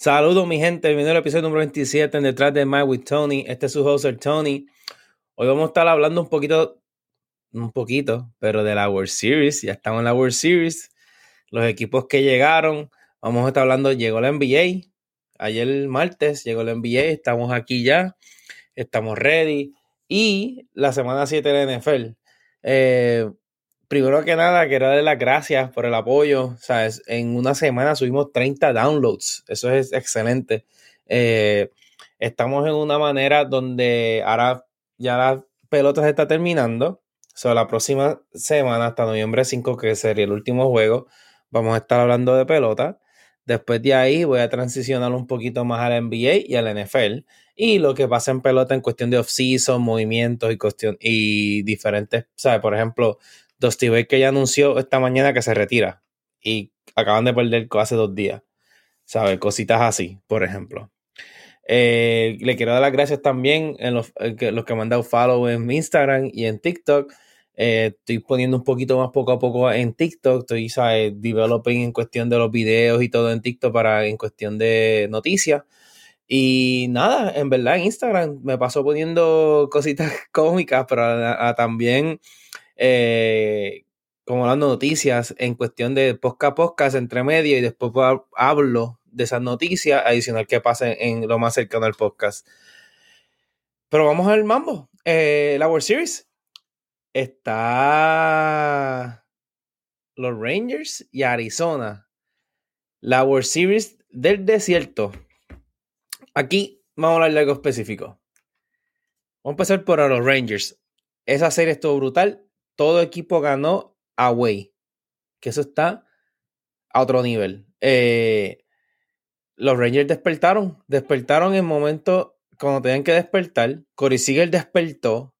Saludos, mi gente. Bienvenido al episodio número 27 en Detrás de Mike with Tony. Este es su host, Tony. Hoy vamos a estar hablando un poquito, un poquito, pero de la World Series. Ya estamos en la World Series. Los equipos que llegaron. Vamos a estar hablando, llegó la NBA. Ayer martes llegó la NBA. Estamos aquí ya. Estamos ready. Y la semana 7 de la NFL. Eh, primero que nada, quiero darle las gracias por el apoyo. ¿sabes? En una semana subimos 30 downloads. Eso es excelente. Eh, estamos en una manera donde ahora ya la pelota se está terminando. So, la próxima semana, hasta noviembre 5, que sería el último juego, vamos a estar hablando de pelota. Después de ahí voy a transicionar un poquito más al NBA y al NFL. Y lo que pasa en pelota en cuestión de off-season, movimientos y, cuestión, y diferentes, ¿sabes? Por ejemplo, Dusty Baker ya anunció esta mañana que se retira y acaban de perder hace dos días. ¿Sabes? Cositas así, por ejemplo. Eh, le quiero dar las gracias también a los, que, los que me han dado follow en Instagram y en TikTok. Eh, estoy poniendo un poquito más poco a poco en TikTok. Estoy, ¿sabes? Developing en cuestión de los videos y todo en TikTok para en cuestión de noticias. Y nada, en verdad en Instagram me pasó poniendo cositas cómicas, pero también eh, como dando noticias en cuestión de podcast podcast entre medio y después hablo de esas noticias adicional que pasen en lo más cercano al podcast. Pero vamos al mambo. Eh, la World Series está los Rangers y Arizona. La World Series del desierto. Aquí vamos a hablar de algo específico. Vamos a empezar por los Rangers. Esa serie estuvo brutal todo equipo ganó away. Que eso está a otro nivel. Eh, los Rangers despertaron. Despertaron en momento cuando tenían que despertar. Corey Seager despertó.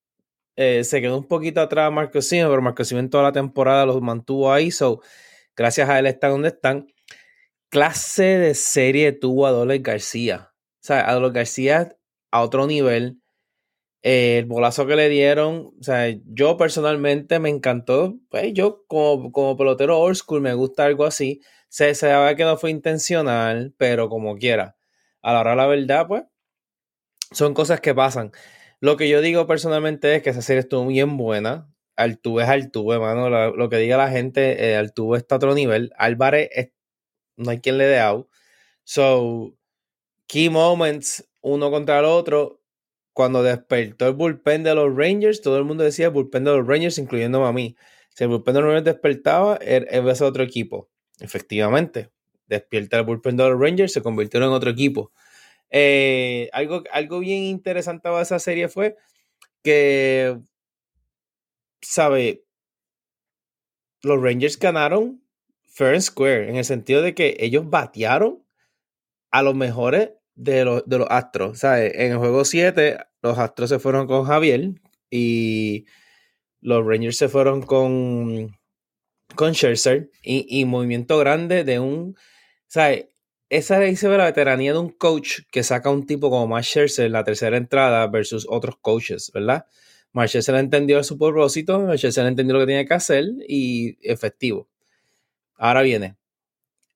Eh, se quedó un poquito atrás Marcos Simon, pero Marcos Simon toda la temporada los mantuvo ahí. So, gracias a él están donde están. Clase de serie tuvo a Dolores García. O sea, a Dolores García a otro nivel el bolazo que le dieron, o sea, yo personalmente me encantó. Pues yo, como, como pelotero old school, me gusta algo así. Se sabe que no fue intencional, pero como quiera. A la hora la verdad, pues, son cosas que pasan. Lo que yo digo personalmente es que esa serie estuvo bien buena. Altuve es Altuve, hermano. Lo, que diga la gente, eh, Altuve está a otro nivel. Álvarez, no hay quien le dé out. So, key moments, uno contra el otro cuando despertó el bullpen de los Rangers, todo el mundo decía bullpen de los Rangers, incluyendo a mí. Si el bullpen de los Rangers despertaba, er, era ese otro equipo. Efectivamente, despierta el bullpen de los Rangers, se convirtió en otro equipo. Eh, algo, algo bien interesante de esa serie fue que, ¿sabe? Los Rangers ganaron fair and square, en el sentido de que ellos batearon a los mejores de los, de los Astros. ¿sabes? En el juego 7, los Astros se fueron con Javier y los Rangers se fueron con, con Scherzer y, movimiento grande de un. ¿Sabes? Esa dice la veteranía de un coach que saca un tipo como Max Scherzer en la tercera entrada versus otros coaches, ¿verdad? Max Scherzer entendió su propósito, Max Scherzer entendió lo que tenía que hacer y efectivo. Ahora viene,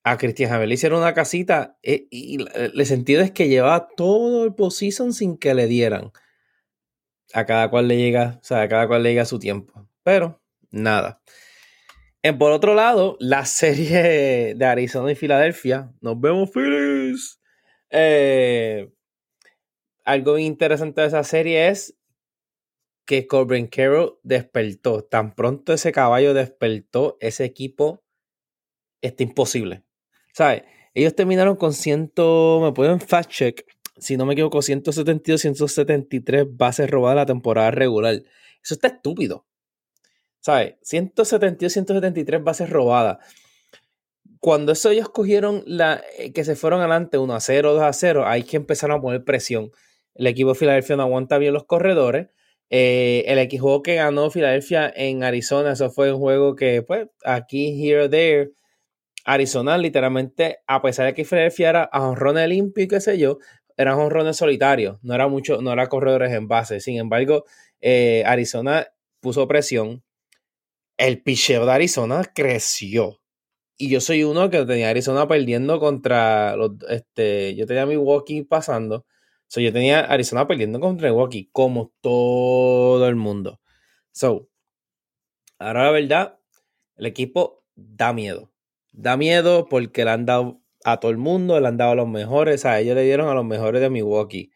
a Cristian Javier le hicieron una casita eh, y el sentido es que llevaba todo el postseason sin que le dieran. A cada cual le llega, o sea, a cada cual le llega su tiempo. Pero, nada. En, por otro lado, la serie de Arizona y Filadelfia. Nos vemos, Phillies. Eh, algo interesante de esa serie es que Corbin Carroll despertó. Tan pronto ese caballo despertó, ese equipo está imposible. ¿Sabes? Ellos terminaron con 100, me pueden fact check, si no me equivoco, 172, 173 bases robadas la temporada regular. Eso está estúpido. ¿Sabes? 172, 173 bases robadas. Cuando eso ellos cogieron la, eh, que se fueron adelante 1 a 0, 2 a 0, hay que empezaron a poner presión. El equipo de Filadelfia no aguanta bien los corredores. Eh, el equipo que ganó Filadelfia en Arizona, eso fue un juego que, pues, aquí, here, there, Arizona literalmente, a pesar de que Philadelphia era a honrones limpio y qué sé yo, eran honrones solitarios, no era mucho, no era corredores en base. Sin embargo, eh, Arizona puso presión. El picheo de Arizona creció. y yo soy uno que tenía Arizona perdiendo contra este, yo tenía Milwaukee pasando. So, yo tenía Arizona perdiendo contra Milwaukee, como todo el mundo. So, ahora la verdad, el equipo da miedo. Da miedo porque le han dado a todo el mundo, le han dado a los mejores. A ellos le dieron a los mejores de Milwaukee.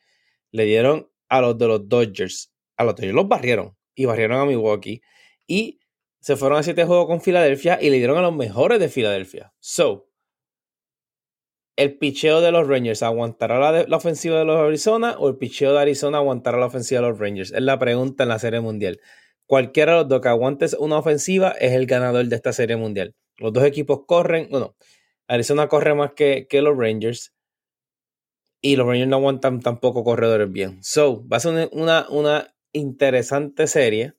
Le dieron a los de los Dodgers. A los Dodgers los barrieron y barrieron a Milwaukee. Y se fueron a siete juegos con Filadelfia y le dieron a los mejores de Filadelfia. So, ¿el picheo de los Rangers aguantará la, ofensiva de los Arizona o el picheo de Arizona aguantará la ofensiva de los Rangers? Es la pregunta en la Serie Mundial. Cualquiera de los dos que aguantes una ofensiva es el ganador de esta Serie Mundial. Los dos equipos corren, bueno, Arizona corre más que, que los Rangers y los Rangers no aguantan tampoco corredores bien. So, va a ser una, una interesante serie.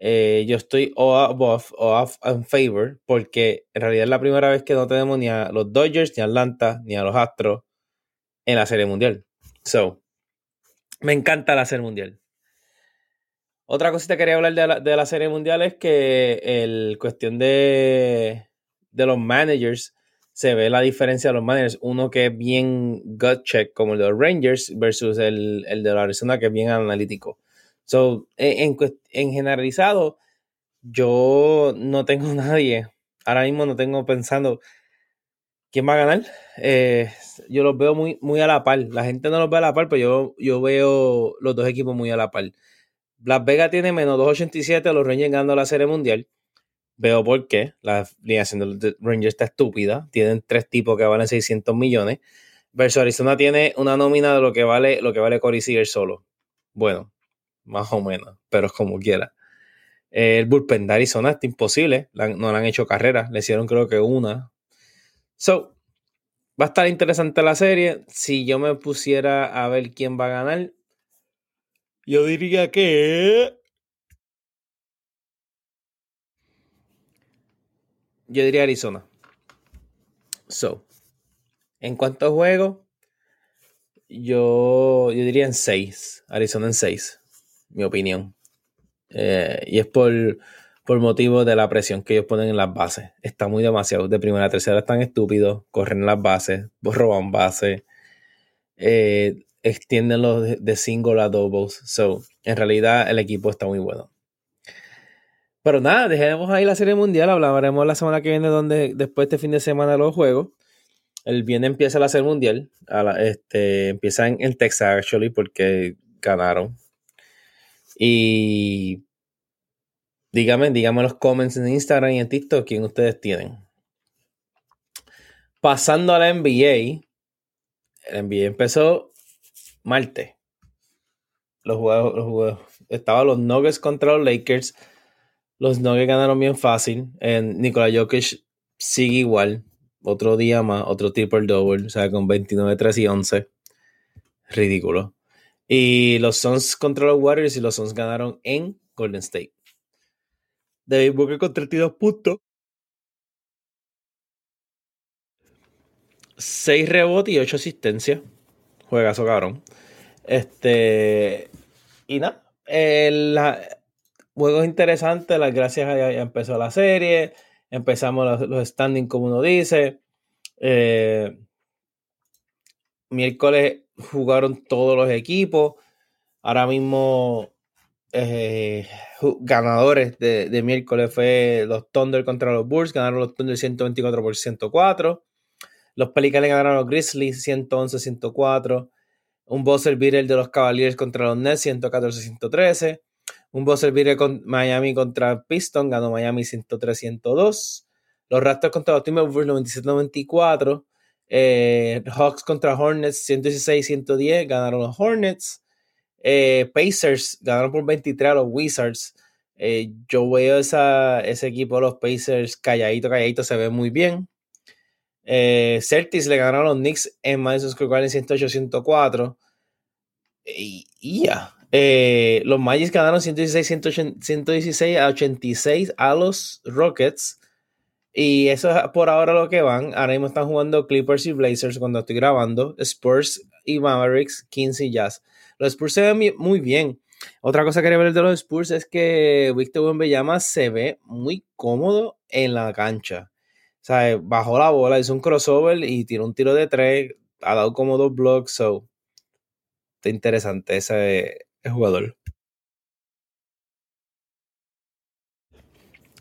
Eh, yo estoy o above o off in favor porque en realidad es la primera vez que no tenemos ni a los Dodgers, ni a Atlanta, ni a los Astros en la Serie Mundial. So, me encanta la Serie Mundial. Otra cosita que quería hablar de la, de la Serie Mundial es que el cuestión de, de los managers se ve la diferencia de los managers. Uno que es bien gut check, como el de los Rangers, versus el, el de la Arizona, que es bien analítico. So, en, en, generalizado, yo no tengo nadie. Ahora mismo no tengo pensando quién va a ganar. Eh, yo los veo muy, muy a la par. La gente no los ve a la par, pero yo, yo veo los dos equipos muy a la par. Las Vegas tiene menos 2.87, los Rangers ganando la Serie Mundial. Veo por qué. La alineación de Rangers está estúpida. Tienen tres tipos que valen 600 millones. Versus Arizona tiene una nómina de lo que vale, lo que vale Corey Seager solo. Bueno, más o menos, pero es como quiera. El bullpen de Arizona está imposible, no le han hecho carrera, le hicieron creo que una. So, va a estar interesante la serie. Si yo me pusiera a ver quién va a ganar, yo diría que. Yo diría Arizona. So, en cuanto a juego, yo, yo diría en 6. Arizona en 6 mi opinión. Eh, y es por, por motivo de la presión que ellos ponen en las bases. Está muy demasiado. De primera a tercera están estúpidos, corren las bases, roban bases, eh, extienden los de, single a doubles. So, en realidad el equipo está muy bueno. Pero nada, dejemos ahí la serie mundial. Hablaremos la semana que viene, donde después de este fin de semana los juegos. El viernes empieza la serie mundial. este, empieza en, en Texas, actually, porque ganaron y dígame, dígame en los comments en Instagram y en TikTok quién ustedes tienen. Pasando a la NBA, el NBA empezó martes. Los juegos, los juegos. Estaban los Nuggets contra los Lakers. Los Nuggets ganaron bien fácil. En Nikola Jokic sigue igual. Otro día más, otro triple double. O sea, con 29, 3 y 11. Ridículo. Y los Suns contra los Warriors y los Suns ganaron en Golden State. David Booker con 32 puntos. 6 rebotes y 8 asistencias. Juegazo cabrón. Este. Y nada. El juego es interesante. Las gracias ya empezó la serie. Empezamos los, standings, como uno dice. Eh, miércoles jugaron todos los equipos. Ahora mismo, eh, ganadores de, miércoles fue los Thunder contra los Bulls. Ganaron los Thunder 124 por 104. Los Pelicans ganaron los Grizzlies 111-104. Un buzzer beater de los Cavaliers contra los Nets 114-113. Un buzzer beater con Miami contra Piston ganó Miami 103-102. Los Raptors contra los Timberwolves 97-94. Eh, Hawks contra Hornets 116-110, ganaron los Hornets. Eh, Pacers ganaron por 23 a los Wizards. Eh, yo veo ese equipo, los Pacers, calladito, calladito, se ve muy bien. Celtics le ganaron a los Knicks en Madison Square Garden 108-104. Y, ya. Los Magic ganaron 116, 116 a 86 a los Rockets. Y eso es por ahora lo que van. Ahora mismo están jugando Clippers y Blazers cuando estoy grabando. Spurs y Mavericks, 15 y Jazz. Los Spurs se ven muy bien. Otra cosa que quería ver de los Spurs es que Victor Wembanyama se ve muy cómodo en la cancha. sea, bajó la bola, hizo un crossover y tiró un tiro de tres, ha dado como dos blocks, so está interesante ese, jugador.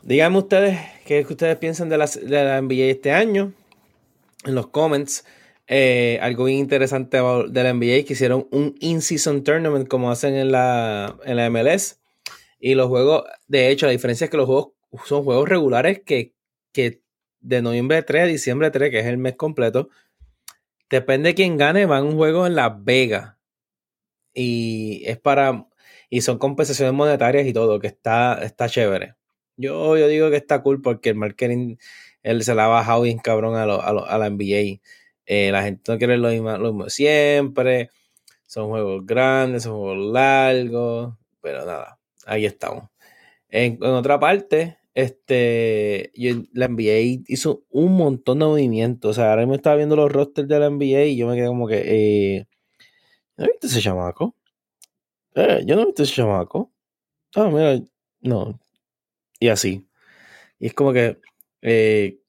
Díganme ustedes qué ustedes piensan de la, de la NBA este año en los comments. Eh, algo bien interesante de la NBA que hicieron un in-season tournament como hacen en la, en la MLS. Y los juegos, de hecho, la diferencia es que los juegos son juegos regulares que, que de noviembre 3 a diciembre 3, que es el mes completo, depende de quién gane, van un juego en Las Vegas. Y es para. Y son compensaciones monetarias y todo, que está, está chévere. Yo, yo digo que está cool porque el marketing él se la ha bajado bien cabrón a, a, la NBA. Eh, la gente no quiere lo mismo, lo mismo siempre. Son juegos grandes, son juegos largos. Pero nada, ahí estamos. En, otra parte, este, la NBA hizo un montón de movimientos. O sea, ahora me estaba viendo los rosters de la NBA y yo me quedé como que. Eh, ¿No viste ese chamaco? Eh, yo no he visto ese chamaco. Ah, mira, no. Y así. Y es como que. Eh,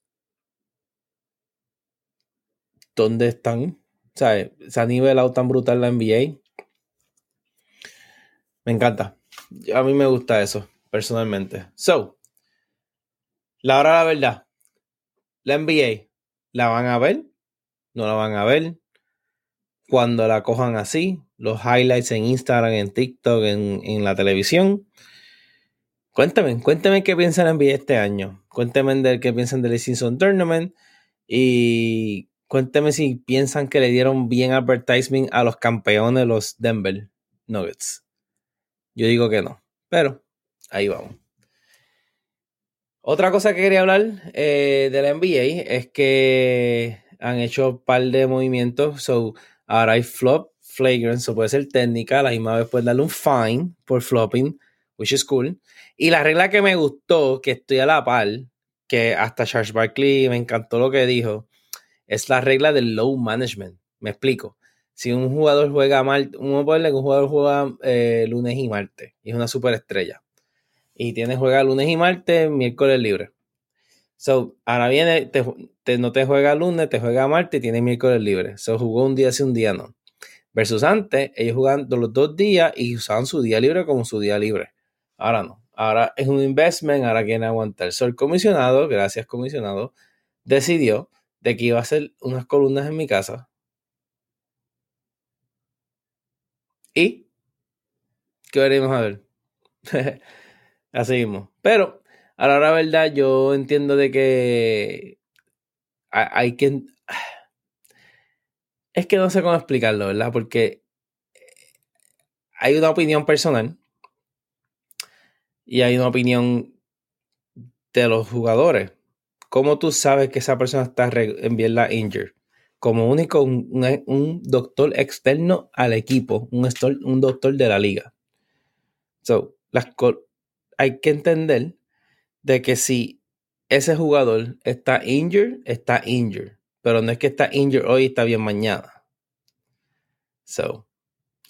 ¿Dónde están? Sea, se ha nivelado tan brutal la NBA. Me encanta. A mí me gusta eso, personalmente. So, la hora de la verdad. La NBA, ¿la van a ver? ¿No la van a ver? Cuando la cojan así, los highlights en Instagram, en TikTok, en, en la televisión. Cuéntame, cuéntame qué piensan en NBA este año. Cuéntame de qué piensan del Season Tournament. Y cuéntame si piensan que le dieron bien advertisement a los campeones, los Denver Nuggets. Yo digo que no, pero ahí vamos. Otra cosa que quería hablar eh, de la NBA es que han hecho un par de movimientos. So, ahora hay flop, flagrant, o puede ser técnica. La misma vez pueden darle un fine por flopping, which is cool. Y la regla que me gustó, que estoy a la par, que hasta Charles Barkley me encantó lo que dijo, es la regla del low management. Me explico. Si un jugador juega mal, uno puede que un jugador juega eh, lunes y martes y es una superestrella. Y tiene juega lunes y martes, miércoles libre. So, ahora viene, no te juega lunes, te juega martes y tiene miércoles libre. So, jugó un día sí, un día no. Versus antes, ellos jugaban los dos días y usaban su día libre como su día libre. Ahora no. Ahora es un investment, ahora quieren aguantar. So, el comisionado, gracias comisionado, decidió de que iba a hacer unas columnas en mi casa. Y, ¿qué veremos a ver? Así mismo. Pero, a la verdad, yo entiendo de que hay que... Es que no sé cómo explicarlo, ¿verdad? Porque hay una opinión personal y hay una opinión de los jugadores. ¿Cómo tú sabes que esa persona está en bien injured? Como único un, doctor externo al equipo, un, un doctor de la liga. So, las, hay que entender de que si ese jugador está injured, está injured. Pero no es que está injured hoy y está bien mañana. So,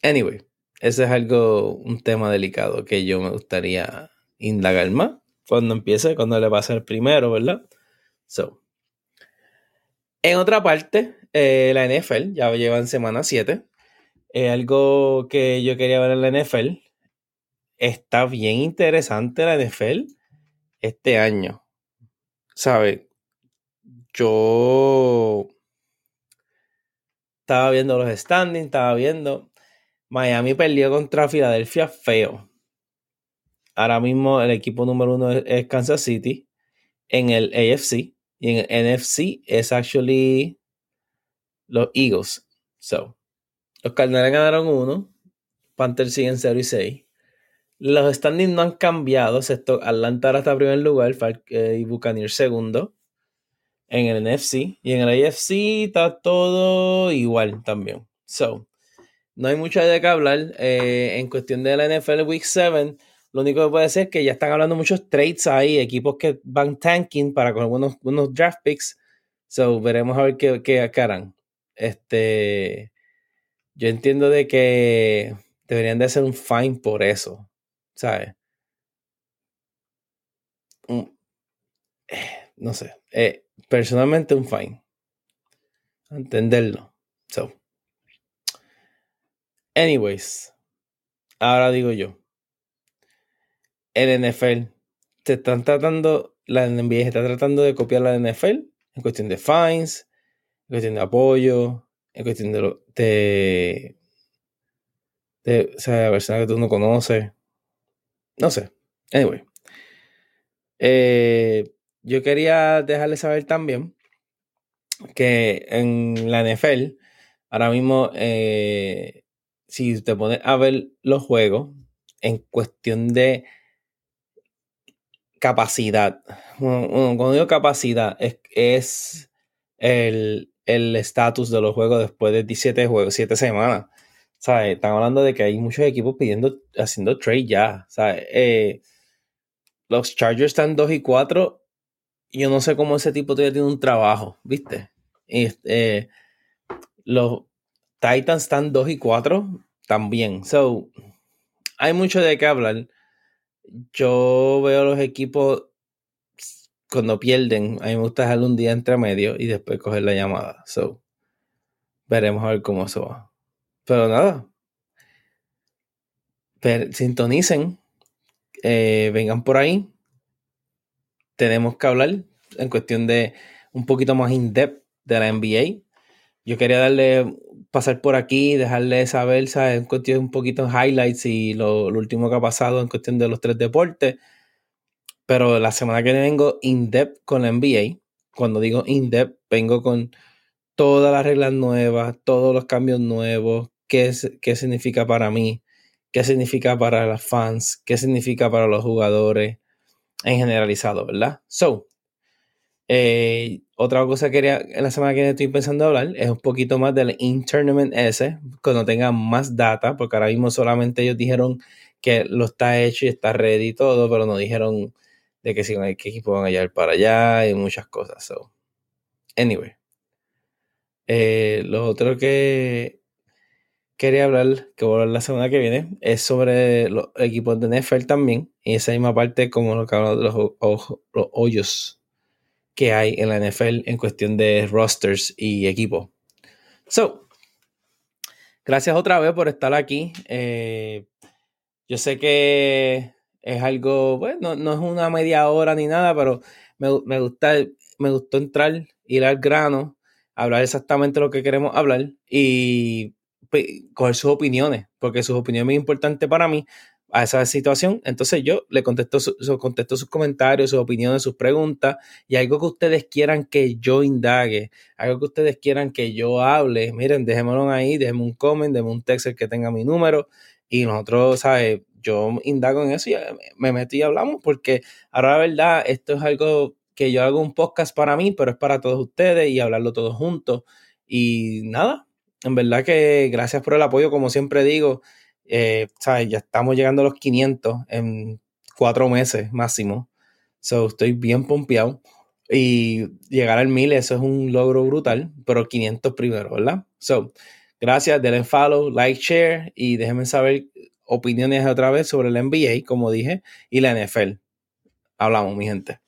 anyway, ese es algo, un tema delicado que yo me gustaría indagar más cuando empiece, cuando le a ser primero, ¿verdad? So. En otra parte, eh, la NFL ya lleva en semana 7. algo que yo quería ver en la NFL. Está bien interesante la NFL este año. ¿Sabe? Yo estaba viendo los standings, estaba viendo. Miami perdió contra Filadelfia feo. Ahora mismo el equipo número uno es Kansas City en el AFC. Y en el NFC es actually los Eagles. So, los Cardinals ganaron uno. Panthers siguen 0 y 6. Los standings no han cambiado, excepto Atlanta ahora está en primer lugar eh, y Buccaneers segundo en el NFC. Y en el AFC está todo igual también. So, no hay mucho de qué hablar. Eh, en cuestión de la NFL Week 7, lo único que puede ser es que ya están hablando muchos trades ahí, equipos que van tanking para con algunos unos draft picks. So, veremos a ver qué, qué, harán. Este, yo entiendo de que deberían de hacer un fine por eso, ¿sabes? Mm, no sé. Eh, personalmente un fine. Entenderlo. So. Anyways, ahora digo yo. El NFL te están tratando, la NBA está tratando de copiar la NFL en cuestión de fines, en cuestión de apoyo, en cuestión de, de, de o sea, personas que tú no conoces. No sé. Anyway. Eh, yo quería dejarle saber también que en la NFL, ahora mismo, eh, si te pones a ver los juegos, en cuestión de capacidad, cuando digo capacidad, es, el estatus de los juegos después de 17 juegos, 7 semanas. ¿Sabes? Están hablando de que hay muchos equipos pidiendo, haciendo trade ya. ¿Sabes? Eh, los Chargers están 2 y 4 yo no sé cómo ese tipo todavía tiene un trabajo, ¿viste? Este, los Titans están 2 y 4 también. So, hay mucho de qué hablar. Yo veo los equipos cuando pierden, a mí me gusta dejarle un día entre medio y después coger la llamada. So, veremos a ver cómo eso va. Pero nada. sintonicen. Eh, vengan por ahí tenemos que hablar en cuestión de un poquito más in-depth de la NBA. Yo quería darle, pasar por aquí, dejarle saber, ¿sabes? En cuestión un poquito de highlights y lo, último que ha pasado en cuestión de los tres deportes. Pero la semana que viene vengo in-depth con la NBA. Cuando digo in-depth, vengo con todas las reglas nuevas, todos los cambios nuevos, qué, qué significa para mí, qué significa para los fans, qué significa para los jugadores, en generalizado, ¿verdad? So, eh, otra cosa que quería en la semana que viene estoy pensando hablar es un poquito más del in-tournament S, cuando tenga más data, porque ahora mismo solamente ellos dijeron que lo está hecho y está ready y todo, pero no dijeron de que si qué equipo van a llevar para allá y muchas cosas. So, anyway. Eh, lo otro que quería hablar, que voy a hablar la semana que viene, es sobre los equipos de NFL también. Y esa misma parte, como lo que hablamos de los, hoyos que hay en la NFL en cuestión de rosters y equipos. So, gracias otra vez por estar aquí. Eh, yo sé que es algo, bueno, no es una media hora ni nada, pero me, me, gusta, me gustó entrar, ir al grano, hablar exactamente lo que queremos hablar y coger sus opiniones, porque sus opiniones son muy importantes para mí a esa situación. Entonces yo le contesto, su, contesto sus comentarios, sus opiniones, sus preguntas y algo que ustedes quieran que yo indague, algo que ustedes quieran que yo hable, miren, déjenmelo ahí, déjenme un comment, déjenme un texto que tenga mi número y nosotros, ¿sabes? Yo indago en eso y me meto y hablamos porque ahora la verdad, esto es algo que yo hago un podcast para mí, pero es para todos ustedes y hablarlo todos juntos. Y nada, en verdad que gracias por el apoyo, como siempre digo. Eh. Ya estamos llegando a los 500 en cuatro meses máximo. So, estoy bien pompeado. Y llegar al 1000, eso es un logro brutal, pero 500 primero, ¿verdad? So, gracias, denle follow, like, share y déjenme saber opiniones otra vez sobre la NBA, como dije, y la NFL. Hablamos, mi gente.